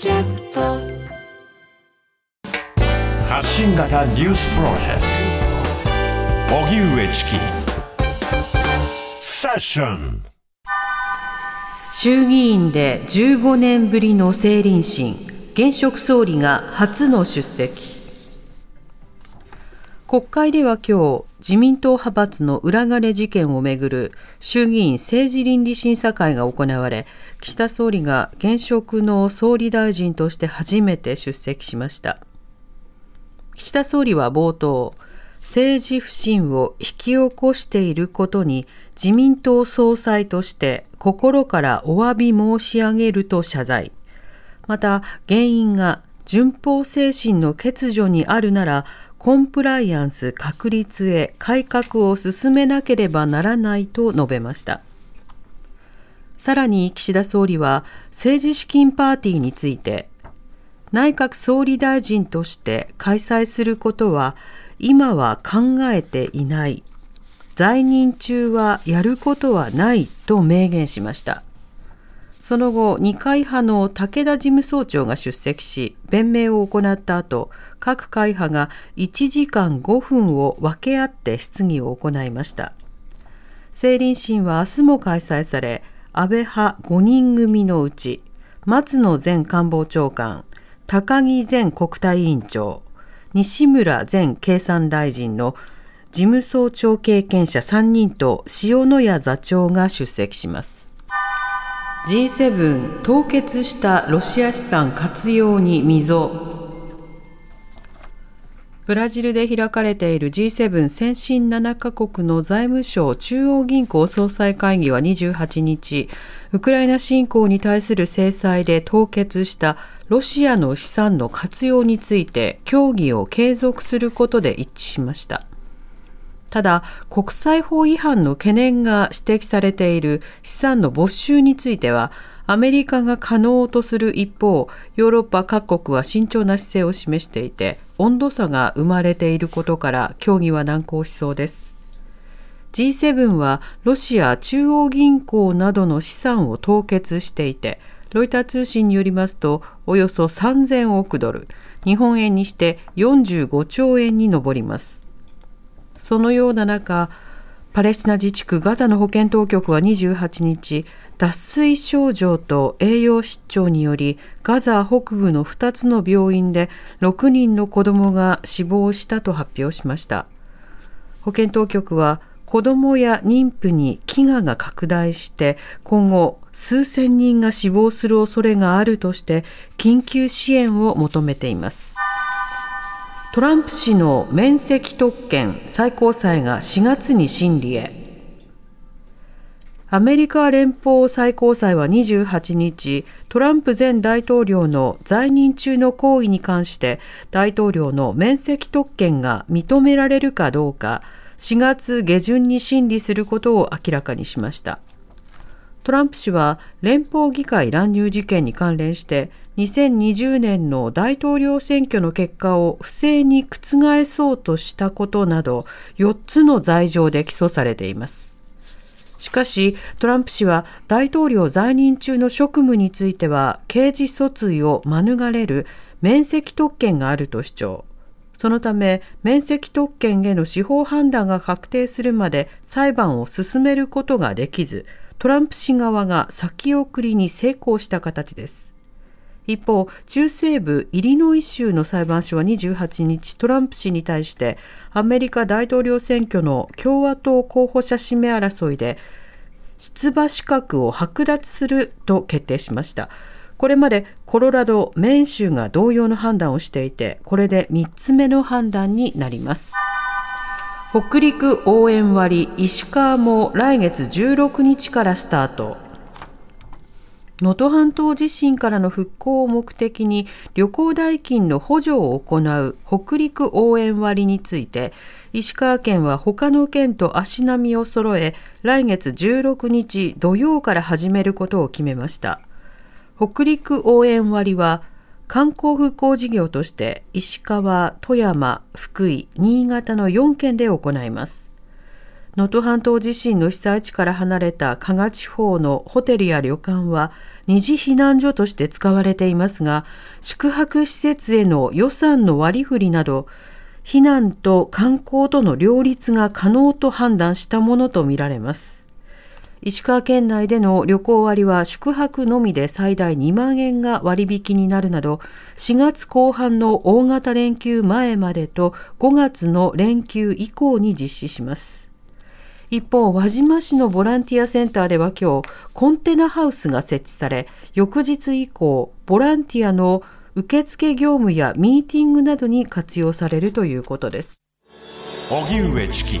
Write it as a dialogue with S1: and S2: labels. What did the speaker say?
S1: キャスト。
S2: 発信型ニュースプロジェクト。荻上チキ。セッション。
S3: 衆議院で15年ぶりの政倫審。現職総理が初の出席国会では今日自民党派閥の裏金事件をめぐる衆議院政治倫理審査会が行われ岸田総理が現職の総理大臣として初めて出席しました。岸田総理は冒頭政治不信を引き起こしていることに自民党総裁として心からお詫び申し上げると謝罪。また原因が順法精神の欠如にあるならコンプライアンス確立へ改革を進めなければならないと述べました。さらに岸田総理は政治資金パーティーについて内閣総理大臣として開催することは今は考えていない。在任中はやることはないと明言しました。その後、二階派の武田事務総長が出席し、弁明を行った後、各会派が1時間5分を分け合って質疑を行いました。政倫審は明日も開催され、安倍派5人組のうち、松野前官房長官、高木前国対委員長、西村前経産大臣の事務総長経験者3人と塩谷座長が出席します。G7 凍結したロシア資産活用に溝ブラジルで開かれている G7 先進7カ国の財務省中央銀行総裁会議は28日、ウクライナ侵攻に対する制裁で凍結したロシアの資産の活用について協議を継続することで一致しました。ただ、国際法違反の懸念が指摘されている資産の没収については、アメリカが可能とする一方、ヨーロッパ各国は慎重な姿勢を示していて、温度差が生まれていることから協議は難航しそうです。G7 はロシア中央銀行などの資産を凍結していて、ロイター通信によりますと、およそ3000億ドル、日本円にして45兆円に上ります。そのような中、パレスチナ自治区ガザの保健当局は28日、脱水症状と栄養失調により、ガザ北部の2つの病院で6人の子供が死亡したと発表しました。保健当局は、子供や妊婦に飢餓が拡大して今後数千人が死亡する恐れがあるとして緊急支援を求めています。トランプ氏の免責特権最高裁が4月に審理へアメリカ連邦最高裁は28日、トランプ前大統領の在任中の行為に関して大統領の免責特権が認められるかどうか4月下旬に審理することを明らかにしました。トランプ氏は連邦議会乱入事件に関連して2020年の大統領選挙の結果を不正に覆そうとしたことなど4つの罪状で起訴されています。しかし、トランプ氏は大統領在任中の職務については刑事訴追を免れる免責特権があると主張。そのため、免責特権への司法判断が確定するまで裁判を進めることができず、トランプ氏側が先送りに成功した形です。一方、中西部イリノイ州の裁判所は28日、トランプ氏に対して、アメリカ大統領選挙の共和党候補者指名争いで、出馬資格を剥奪すると決定しました。これまでコロラド、メーン州が同様の判断をしていて、これで3つ目の判断になります。北陸応援割石川も来月16日からスタート。能登半島地震からの復興を目的に旅行代金の補助を行う北陸応援割について石川県は他の県と足並みを揃え来月16日土曜から始めることを決めました。北陸応援割は観光復興事業として石川、富山、福井、新潟の4県で行います。能登半島地震の被災地から離れた加賀地方のホテルや旅館は二次避難所として使われていますが、宿泊施設への予算の割り振りなど、避難と観光との両立が可能と判断したものとみられます。石川県内での旅行割は宿泊のみで最大2万円が割引になるなど、4月後半の大型連休前までと5月の連休以降に実施します。一方、輪島市のボランティアセンターでは今日、コンテナハウスが設置され、翌日以降、ボランティアの受付業務やミーティングなどに活用されるということです。
S2: 荻上チキ